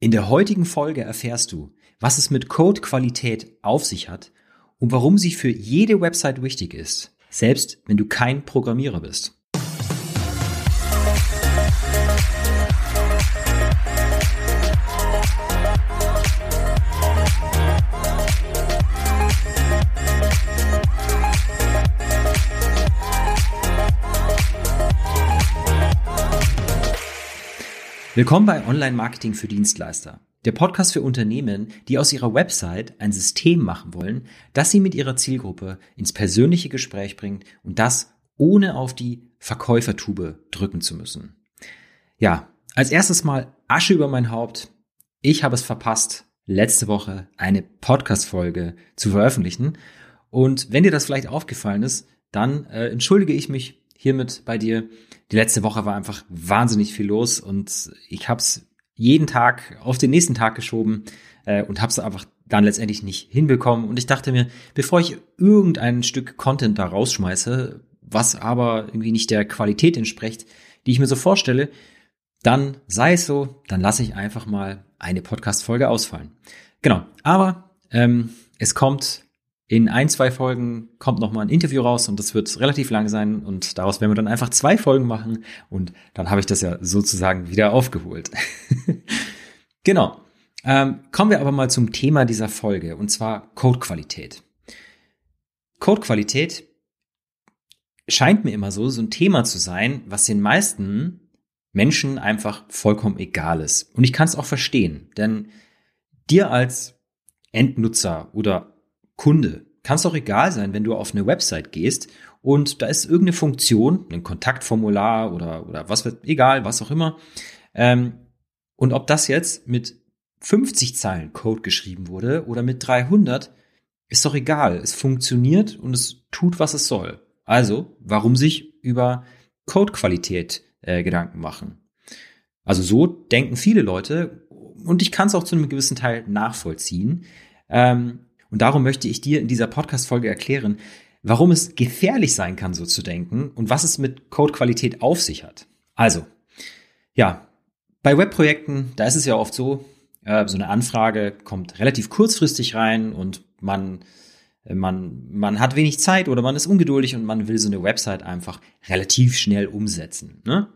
In der heutigen Folge erfährst du, was es mit Codequalität auf sich hat und warum sie für jede Website wichtig ist, selbst wenn du kein Programmierer bist. Willkommen bei Online Marketing für Dienstleister. Der Podcast für Unternehmen, die aus ihrer Website ein System machen wollen, das sie mit ihrer Zielgruppe ins persönliche Gespräch bringt und das ohne auf die Verkäufertube drücken zu müssen. Ja, als erstes mal Asche über mein Haupt. Ich habe es verpasst, letzte Woche eine Podcast-Folge zu veröffentlichen. Und wenn dir das vielleicht aufgefallen ist, dann äh, entschuldige ich mich hiermit bei dir. Die letzte Woche war einfach wahnsinnig viel los und ich habe es jeden Tag auf den nächsten Tag geschoben äh, und habe es einfach dann letztendlich nicht hinbekommen. Und ich dachte mir, bevor ich irgendein Stück Content da rausschmeiße, was aber irgendwie nicht der Qualität entspricht, die ich mir so vorstelle, dann sei es so, dann lasse ich einfach mal eine Podcast-Folge ausfallen. Genau, aber ähm, es kommt in ein, zwei Folgen kommt noch mal ein Interview raus und das wird relativ lang sein und daraus werden wir dann einfach zwei Folgen machen und dann habe ich das ja sozusagen wieder aufgeholt. genau. Ähm, kommen wir aber mal zum Thema dieser Folge und zwar Codequalität. Codequalität scheint mir immer so so ein Thema zu sein, was den meisten Menschen einfach vollkommen egal ist. Und ich kann es auch verstehen, denn dir als Endnutzer oder Kunde. Kann es doch egal sein, wenn du auf eine Website gehst und da ist irgendeine Funktion, ein Kontaktformular oder, oder was wird, egal, was auch immer. Ähm, und ob das jetzt mit 50 Zeilen Code geschrieben wurde oder mit 300, ist doch egal. Es funktioniert und es tut, was es soll. Also, warum sich über Codequalität äh, Gedanken machen? Also so denken viele Leute und ich kann es auch zu einem gewissen Teil nachvollziehen. Ähm, und darum möchte ich dir in dieser Podcast-Folge erklären, warum es gefährlich sein kann, so zu denken und was es mit Codequalität auf sich hat. Also, ja, bei Webprojekten, da ist es ja oft so, äh, so eine Anfrage kommt relativ kurzfristig rein und man, äh, man, man hat wenig Zeit oder man ist ungeduldig und man will so eine Website einfach relativ schnell umsetzen. Ne?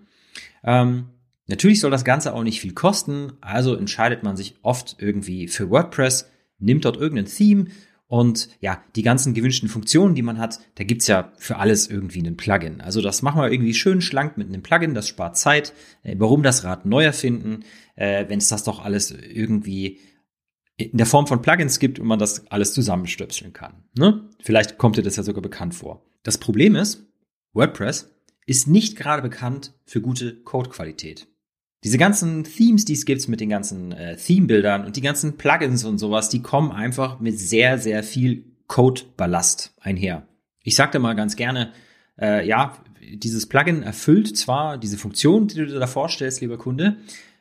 Ähm, natürlich soll das Ganze auch nicht viel kosten, also entscheidet man sich oft irgendwie für WordPress nimmt dort irgendein Theme und ja, die ganzen gewünschten Funktionen, die man hat, da gibt's ja für alles irgendwie einen Plugin. Also das machen wir irgendwie schön schlank mit einem Plugin, das spart Zeit. Äh, warum das Rad neu erfinden, äh, wenn es das doch alles irgendwie in der Form von Plugins gibt und man das alles zusammenstöpseln kann. Ne? Vielleicht kommt dir das ja sogar bekannt vor. Das Problem ist, WordPress ist nicht gerade bekannt für gute Codequalität. Diese ganzen Themes, die es gibt mit den ganzen äh, Theme-Bildern und die ganzen Plugins und sowas, die kommen einfach mit sehr, sehr viel Code-Ballast einher. Ich sagte mal ganz gerne, äh, ja, dieses Plugin erfüllt zwar diese Funktion, die du dir da vorstellst, lieber Kunde,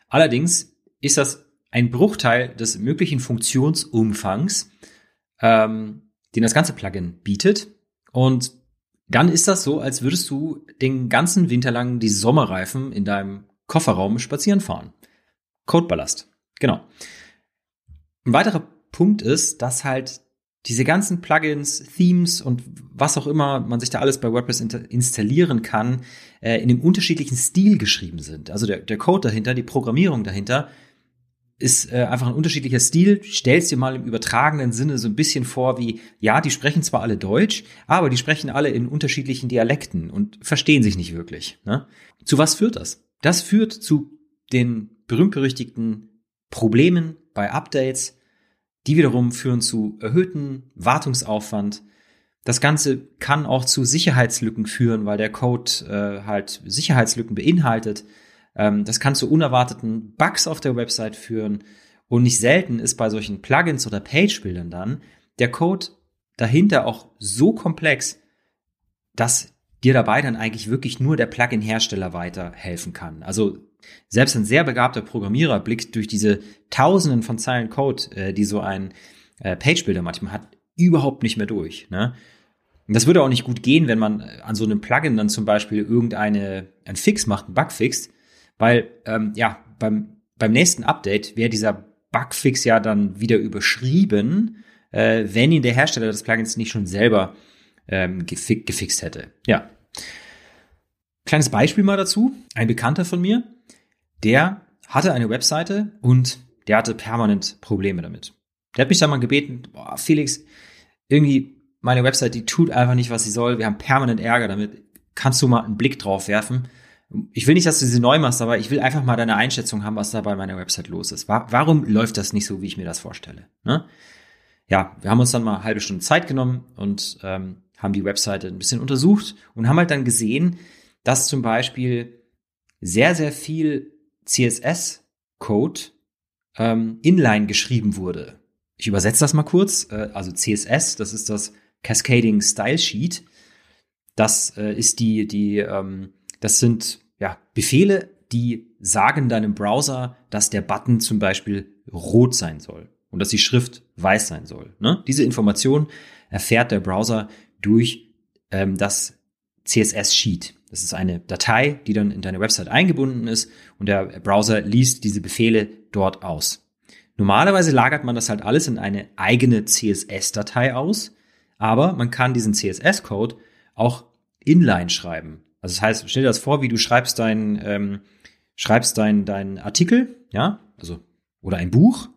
allerdings ist das ein Bruchteil des möglichen Funktionsumfangs, ähm, den das ganze Plugin bietet. Und dann ist das so, als würdest du den ganzen Winter lang die Sommerreifen in deinem Kofferraum spazieren fahren. Codeballast. Genau. Ein weiterer Punkt ist, dass halt diese ganzen Plugins, Themes und was auch immer man sich da alles bei WordPress installieren kann, äh, in einem unterschiedlichen Stil geschrieben sind. Also der, der Code dahinter, die Programmierung dahinter ist äh, einfach ein unterschiedlicher Stil. Stellst dir mal im übertragenen Sinne so ein bisschen vor wie, ja, die sprechen zwar alle Deutsch, aber die sprechen alle in unterschiedlichen Dialekten und verstehen sich nicht wirklich. Ne? Zu was führt das? Das führt zu den berühmt-berüchtigten Problemen bei Updates. Die wiederum führen zu erhöhten Wartungsaufwand. Das Ganze kann auch zu Sicherheitslücken führen, weil der Code äh, halt Sicherheitslücken beinhaltet. Ähm, das kann zu unerwarteten Bugs auf der Website führen. Und nicht selten ist bei solchen Plugins oder Page-Bildern dann der Code dahinter auch so komplex, dass dir dabei dann eigentlich wirklich nur der Plugin-Hersteller weiterhelfen kann. Also selbst ein sehr begabter Programmierer blickt durch diese Tausenden von Zeilen Code, äh, die so ein äh, Page-Builder manchmal hat, überhaupt nicht mehr durch. Ne? Und das würde auch nicht gut gehen, wenn man an so einem Plugin dann zum Beispiel irgendeine ein Fix macht, ein Bug fixt, weil ähm, ja beim beim nächsten Update wäre dieser Bugfix ja dann wieder überschrieben, äh, wenn ihn der Hersteller des Plugins nicht schon selber ähm, gefi gefixt hätte. Ja. Kleines Beispiel mal dazu. Ein Bekannter von mir, der hatte eine Webseite und der hatte permanent Probleme damit. Der hat mich dann mal gebeten, boah, Felix, irgendwie meine Website, die tut einfach nicht, was sie soll. Wir haben permanent Ärger damit. Kannst du mal einen Blick drauf werfen? Ich will nicht, dass du sie neu machst, aber ich will einfach mal deine Einschätzung haben, was da bei meiner Website los ist. Warum läuft das nicht so, wie ich mir das vorstelle? Ne? Ja, wir haben uns dann mal eine halbe Stunde Zeit genommen und ähm, haben die Webseite ein bisschen untersucht und haben halt dann gesehen, dass zum Beispiel sehr, sehr viel CSS-Code ähm, inline geschrieben wurde. Ich übersetze das mal kurz. Äh, also CSS, das ist das Cascading Style Sheet. Das äh, ist die, die, ähm, das sind ja Befehle, die sagen deinem Browser, dass der Button zum Beispiel rot sein soll und dass die Schrift weiß sein soll. Ne? Diese Information erfährt der Browser durch ähm, das CSS-Sheet. Das ist eine Datei, die dann in deine Website eingebunden ist und der Browser liest diese Befehle dort aus. Normalerweise lagert man das halt alles in eine eigene CSS-Datei aus, aber man kann diesen CSS-Code auch inline schreiben. Also das heißt, stell dir das vor, wie du schreibst dein, ähm, schreibst dein, dein Artikel, ja, also, oder ein Buch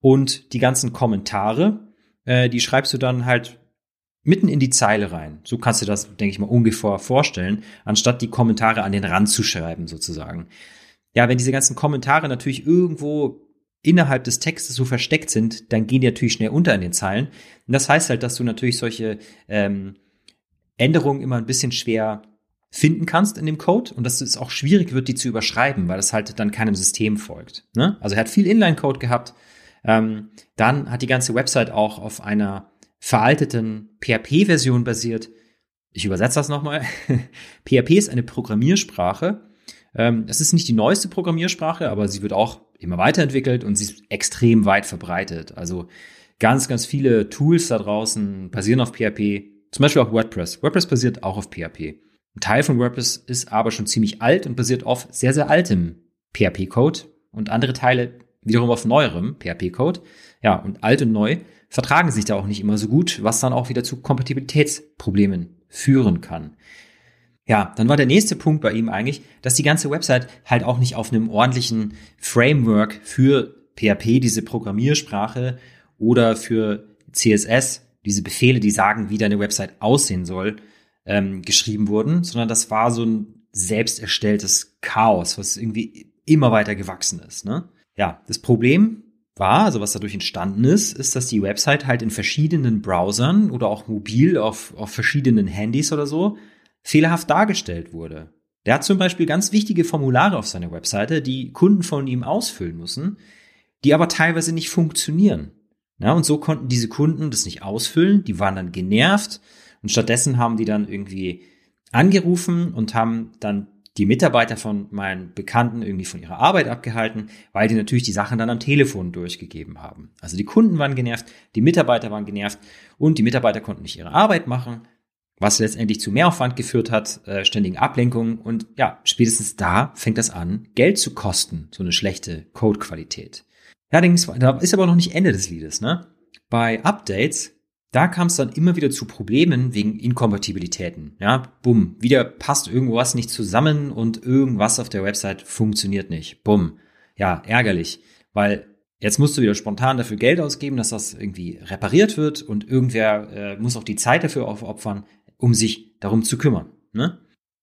und die ganzen Kommentare, äh, die schreibst du dann halt mitten in die Zeile rein. So kannst du das, denke ich mal, ungefähr vorstellen, anstatt die Kommentare an den Rand zu schreiben, sozusagen. Ja, wenn diese ganzen Kommentare natürlich irgendwo innerhalb des Textes so versteckt sind, dann gehen die natürlich schnell unter in den Zeilen. Und das heißt halt, dass du natürlich solche ähm, Änderungen immer ein bisschen schwer finden kannst in dem Code und dass es auch schwierig wird, die zu überschreiben, weil das halt dann keinem System folgt. Ne? Also er hat viel Inline-Code gehabt. Ähm, dann hat die ganze Website auch auf einer veralteten PHP-Version basiert. Ich übersetze das nochmal. PHP ist eine Programmiersprache. Ähm, das ist nicht die neueste Programmiersprache, aber sie wird auch immer weiterentwickelt und sie ist extrem weit verbreitet. Also ganz, ganz viele Tools da draußen basieren auf PHP. Zum Beispiel auch WordPress. WordPress basiert auch auf PHP. Ein Teil von WordPress ist aber schon ziemlich alt und basiert auf sehr, sehr altem PHP-Code und andere Teile wiederum auf neuerem PHP-Code. Ja, und alt und neu vertragen sich da auch nicht immer so gut, was dann auch wieder zu Kompatibilitätsproblemen führen kann. Ja, dann war der nächste Punkt bei ihm eigentlich, dass die ganze Website halt auch nicht auf einem ordentlichen Framework für PHP, diese Programmiersprache oder für CSS, diese Befehle, die sagen, wie deine Website aussehen soll, ähm, geschrieben wurden, sondern das war so ein selbst erstelltes Chaos, was irgendwie immer weiter gewachsen ist. Ne? Ja, das Problem war, also was dadurch entstanden ist, ist, dass die Website halt in verschiedenen Browsern oder auch mobil auf, auf verschiedenen Handys oder so fehlerhaft dargestellt wurde. Der hat zum Beispiel ganz wichtige Formulare auf seiner Webseite, die Kunden von ihm ausfüllen müssen, die aber teilweise nicht funktionieren. Ja, und so konnten diese Kunden das nicht ausfüllen, die waren dann genervt und stattdessen haben die dann irgendwie angerufen und haben dann die Mitarbeiter von meinen Bekannten irgendwie von ihrer Arbeit abgehalten, weil die natürlich die Sachen dann am Telefon durchgegeben haben. Also die Kunden waren genervt, die Mitarbeiter waren genervt und die Mitarbeiter konnten nicht ihre Arbeit machen, was letztendlich zu Mehraufwand geführt hat, äh, ständigen Ablenkungen und ja, spätestens da fängt das an, Geld zu kosten, so eine schlechte Codequalität. Ja, da ist aber noch nicht Ende des Liedes, ne? Bei Updates da kam es dann immer wieder zu Problemen wegen Inkompatibilitäten. Ja, bumm, wieder passt irgendwas nicht zusammen und irgendwas auf der Website funktioniert nicht. Bumm. Ja, ärgerlich, weil jetzt musst du wieder spontan dafür Geld ausgeben, dass das irgendwie repariert wird und irgendwer äh, muss auch die Zeit dafür aufopfern, um sich darum zu kümmern. Ne?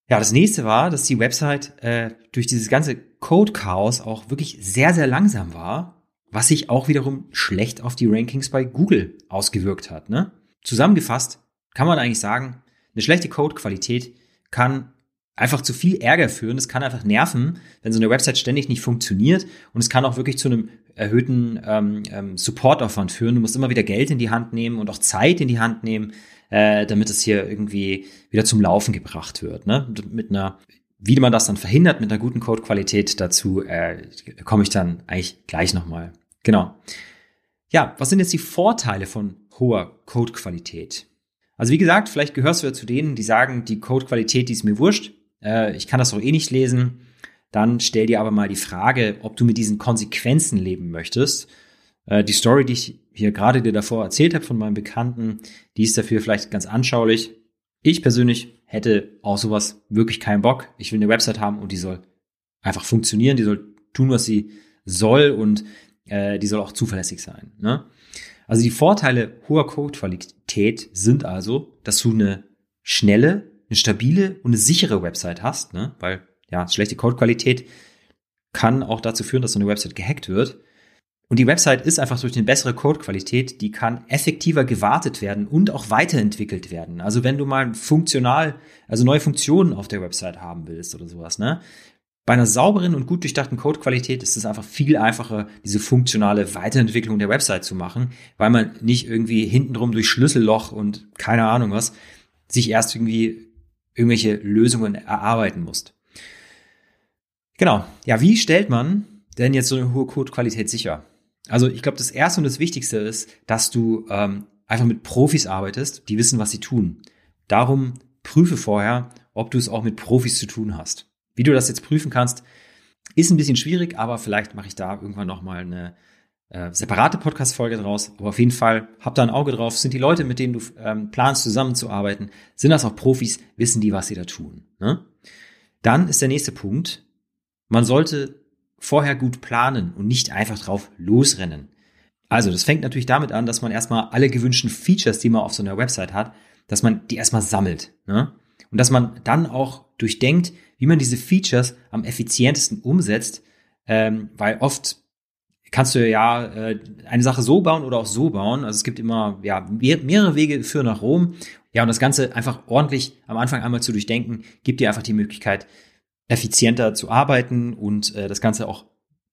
Ja, das nächste war, dass die Website äh, durch dieses ganze Code-Chaos auch wirklich sehr, sehr langsam war was sich auch wiederum schlecht auf die Rankings bei Google ausgewirkt hat. Ne? Zusammengefasst kann man eigentlich sagen, eine schlechte Codequalität kann einfach zu viel Ärger führen. Es kann einfach nerven, wenn so eine Website ständig nicht funktioniert. Und es kann auch wirklich zu einem erhöhten ähm, ähm, Supportaufwand führen. Du musst immer wieder Geld in die Hand nehmen und auch Zeit in die Hand nehmen, äh, damit es hier irgendwie wieder zum Laufen gebracht wird. Ne? Mit einer wie man das dann verhindert mit einer guten Codequalität, dazu äh, komme ich dann eigentlich gleich nochmal. Genau. Ja, was sind jetzt die Vorteile von hoher Codequalität? Also wie gesagt, vielleicht gehörst du ja zu denen, die sagen, die Codequalität, die ist mir wurscht. Äh, ich kann das doch eh nicht lesen. dann stell dir aber mal die Frage, ob du mit diesen Konsequenzen leben möchtest. Äh, die Story, die ich hier gerade dir davor erzählt habe von meinem Bekannten, die ist dafür vielleicht ganz anschaulich. Ich persönlich hätte auch sowas wirklich keinen Bock. Ich will eine Website haben und die soll einfach funktionieren, die soll tun, was sie soll und äh, die soll auch zuverlässig sein. Ne? Also die Vorteile hoher Codequalität sind also, dass du eine schnelle, eine stabile und eine sichere Website hast, ne? weil ja, schlechte Codequalität kann auch dazu führen, dass so eine Website gehackt wird. Und die Website ist einfach durch eine bessere Codequalität, die kann effektiver gewartet werden und auch weiterentwickelt werden. Also wenn du mal funktional, also neue Funktionen auf der Website haben willst oder sowas, ne? Bei einer sauberen und gut durchdachten Codequalität ist es einfach viel einfacher, diese funktionale Weiterentwicklung der Website zu machen, weil man nicht irgendwie hintenrum durch Schlüsselloch und keine Ahnung was sich erst irgendwie irgendwelche Lösungen erarbeiten muss. Genau. Ja, wie stellt man denn jetzt so eine hohe Codequalität sicher? Also ich glaube, das Erste und das Wichtigste ist, dass du ähm, einfach mit Profis arbeitest, die wissen, was sie tun. Darum prüfe vorher, ob du es auch mit Profis zu tun hast. Wie du das jetzt prüfen kannst, ist ein bisschen schwierig, aber vielleicht mache ich da irgendwann nochmal eine äh, separate Podcast-Folge draus. Aber auf jeden Fall, hab da ein Auge drauf. Sind die Leute, mit denen du ähm, planst, zusammenzuarbeiten, sind das auch Profis? Wissen die, was sie da tun? Ne? Dann ist der nächste Punkt. Man sollte vorher gut planen und nicht einfach drauf losrennen. Also, das fängt natürlich damit an, dass man erstmal alle gewünschten Features, die man auf so einer Website hat, dass man die erstmal sammelt. Ne? Und dass man dann auch durchdenkt, wie man diese Features am effizientesten umsetzt, ähm, weil oft kannst du ja äh, eine Sache so bauen oder auch so bauen. Also es gibt immer ja mehr, mehrere Wege für nach Rom. Ja, und das Ganze einfach ordentlich am Anfang einmal zu durchdenken, gibt dir einfach die Möglichkeit, effizienter zu arbeiten und äh, das Ganze auch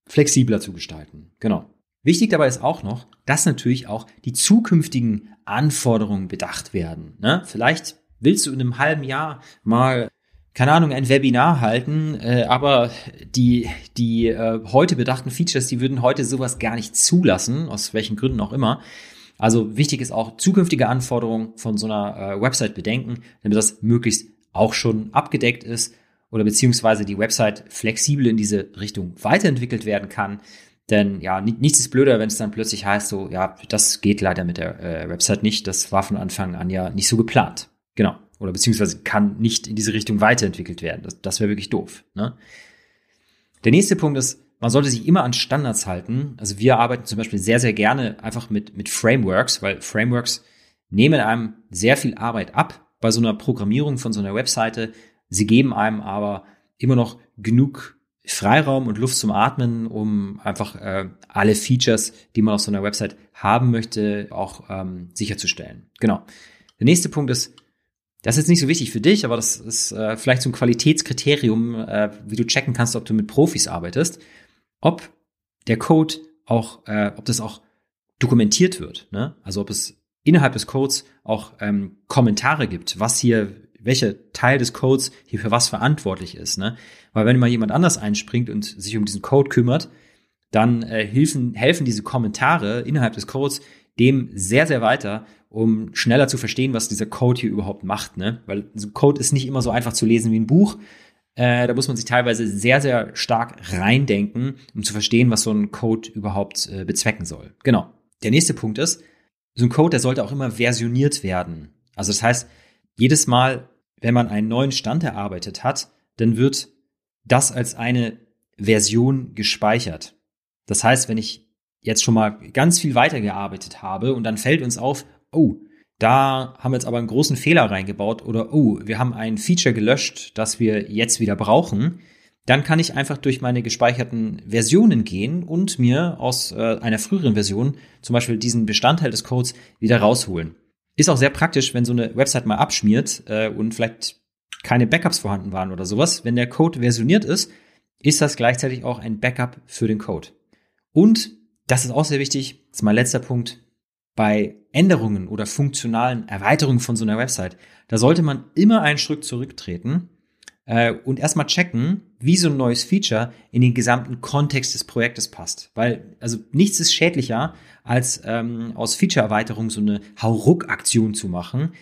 flexibler zu gestalten. Genau. Wichtig dabei ist auch noch, dass natürlich auch die zukünftigen Anforderungen bedacht werden. Ne? Vielleicht willst du in einem halben Jahr mal keine Ahnung, ein Webinar halten, äh, aber die, die äh, heute bedachten Features, die würden heute sowas gar nicht zulassen, aus welchen Gründen auch immer. Also wichtig ist auch zukünftige Anforderungen von so einer äh, Website bedenken, damit das möglichst auch schon abgedeckt ist oder beziehungsweise die Website flexibel in diese Richtung weiterentwickelt werden kann. Denn ja, nichts ist blöder, wenn es dann plötzlich heißt, so, ja, das geht leider mit der äh, Website nicht. Das war von Anfang an ja nicht so geplant. Genau oder beziehungsweise kann nicht in diese Richtung weiterentwickelt werden. Das, das wäre wirklich doof. Ne? Der nächste Punkt ist, man sollte sich immer an Standards halten. Also wir arbeiten zum Beispiel sehr, sehr gerne einfach mit, mit Frameworks, weil Frameworks nehmen einem sehr viel Arbeit ab bei so einer Programmierung von so einer Webseite. Sie geben einem aber immer noch genug Freiraum und Luft zum Atmen, um einfach äh, alle Features, die man auf so einer Website haben möchte, auch ähm, sicherzustellen. Genau. Der nächste Punkt ist, das ist jetzt nicht so wichtig für dich, aber das ist äh, vielleicht so ein Qualitätskriterium, äh, wie du checken kannst, ob du mit Profis arbeitest, ob der Code auch, äh, ob das auch dokumentiert wird. Ne? Also ob es innerhalb des Codes auch ähm, Kommentare gibt, was hier, welcher Teil des Codes hier für was verantwortlich ist. Ne? Weil wenn mal jemand anders einspringt und sich um diesen Code kümmert, dann äh, helfen, helfen diese Kommentare innerhalb des Codes dem sehr, sehr weiter um schneller zu verstehen, was dieser Code hier überhaupt macht. Ne? Weil so Code ist nicht immer so einfach zu lesen wie ein Buch. Äh, da muss man sich teilweise sehr, sehr stark reindenken, um zu verstehen, was so ein Code überhaupt äh, bezwecken soll. Genau. Der nächste Punkt ist, so ein Code, der sollte auch immer versioniert werden. Also das heißt, jedes Mal, wenn man einen neuen Stand erarbeitet hat, dann wird das als eine Version gespeichert. Das heißt, wenn ich jetzt schon mal ganz viel weitergearbeitet habe und dann fällt uns auf, oh, da haben wir jetzt aber einen großen Fehler reingebaut oder oh, wir haben ein Feature gelöscht, das wir jetzt wieder brauchen, dann kann ich einfach durch meine gespeicherten Versionen gehen und mir aus äh, einer früheren Version zum Beispiel diesen Bestandteil des Codes wieder rausholen. Ist auch sehr praktisch, wenn so eine Website mal abschmiert äh, und vielleicht keine Backups vorhanden waren oder sowas. Wenn der Code versioniert ist, ist das gleichzeitig auch ein Backup für den Code. Und das ist auch sehr wichtig, das ist mein letzter Punkt, bei Änderungen oder funktionalen Erweiterungen von so einer Website, da sollte man immer einen Schritt zurücktreten äh, und erstmal checken, wie so ein neues Feature in den gesamten Kontext des Projektes passt. Weil, also nichts ist schädlicher, als ähm, aus Feature-Erweiterung so eine Hauruck-Aktion zu machen.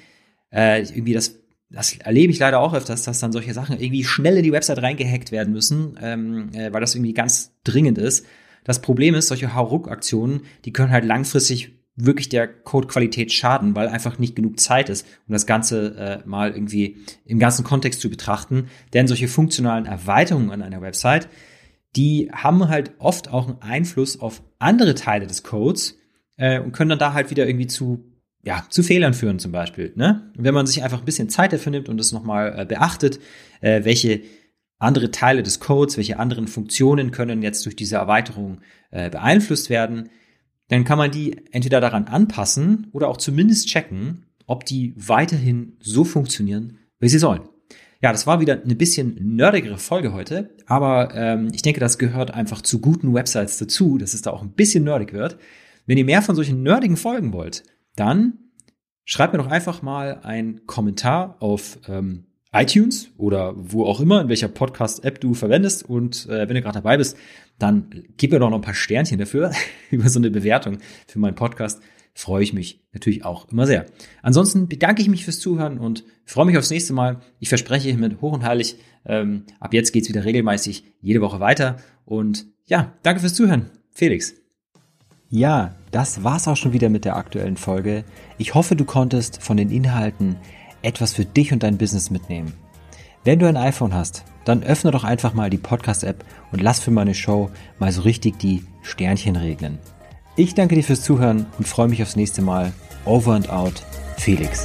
Äh, irgendwie das das erlebe ich leider auch öfters, dass dann solche Sachen irgendwie schnell in die Website reingehackt werden müssen, ähm, äh, weil das irgendwie ganz dringend ist. Das Problem ist, solche Hauruck-Aktionen, die können halt langfristig wirklich der Codequalität schaden, weil einfach nicht genug Zeit ist, um das Ganze äh, mal irgendwie im ganzen Kontext zu betrachten. Denn solche funktionalen Erweiterungen an einer Website, die haben halt oft auch einen Einfluss auf andere Teile des Codes äh, und können dann da halt wieder irgendwie zu ja, zu Fehlern führen zum Beispiel. Ne? wenn man sich einfach ein bisschen Zeit dafür nimmt und das nochmal äh, beachtet, äh, welche andere Teile des Codes, welche anderen Funktionen können jetzt durch diese Erweiterung äh, beeinflusst werden, dann kann man die entweder daran anpassen oder auch zumindest checken, ob die weiterhin so funktionieren, wie sie sollen. Ja, das war wieder eine bisschen nerdigere Folge heute, aber ähm, ich denke, das gehört einfach zu guten Websites dazu, dass es da auch ein bisschen nerdig wird. Wenn ihr mehr von solchen nerdigen Folgen wollt, dann schreibt mir doch einfach mal einen Kommentar auf ähm, iTunes oder wo auch immer, in welcher Podcast-App du verwendest. Und äh, wenn du gerade dabei bist, dann gib mir doch noch ein paar Sternchen dafür, über so eine Bewertung für meinen Podcast. Freue ich mich natürlich auch immer sehr. Ansonsten bedanke ich mich fürs Zuhören und freue mich aufs nächste Mal. Ich verspreche hiermit hoch und heilig, ähm, ab jetzt geht's wieder regelmäßig jede Woche weiter. Und ja, danke fürs Zuhören. Felix. Ja, das war's auch schon wieder mit der aktuellen Folge. Ich hoffe, du konntest von den Inhalten etwas für dich und dein Business mitnehmen. Wenn du ein iPhone hast, dann öffne doch einfach mal die Podcast-App und lass für meine Show mal so richtig die Sternchen regnen. Ich danke dir fürs Zuhören und freue mich aufs nächste Mal. Over and out, Felix.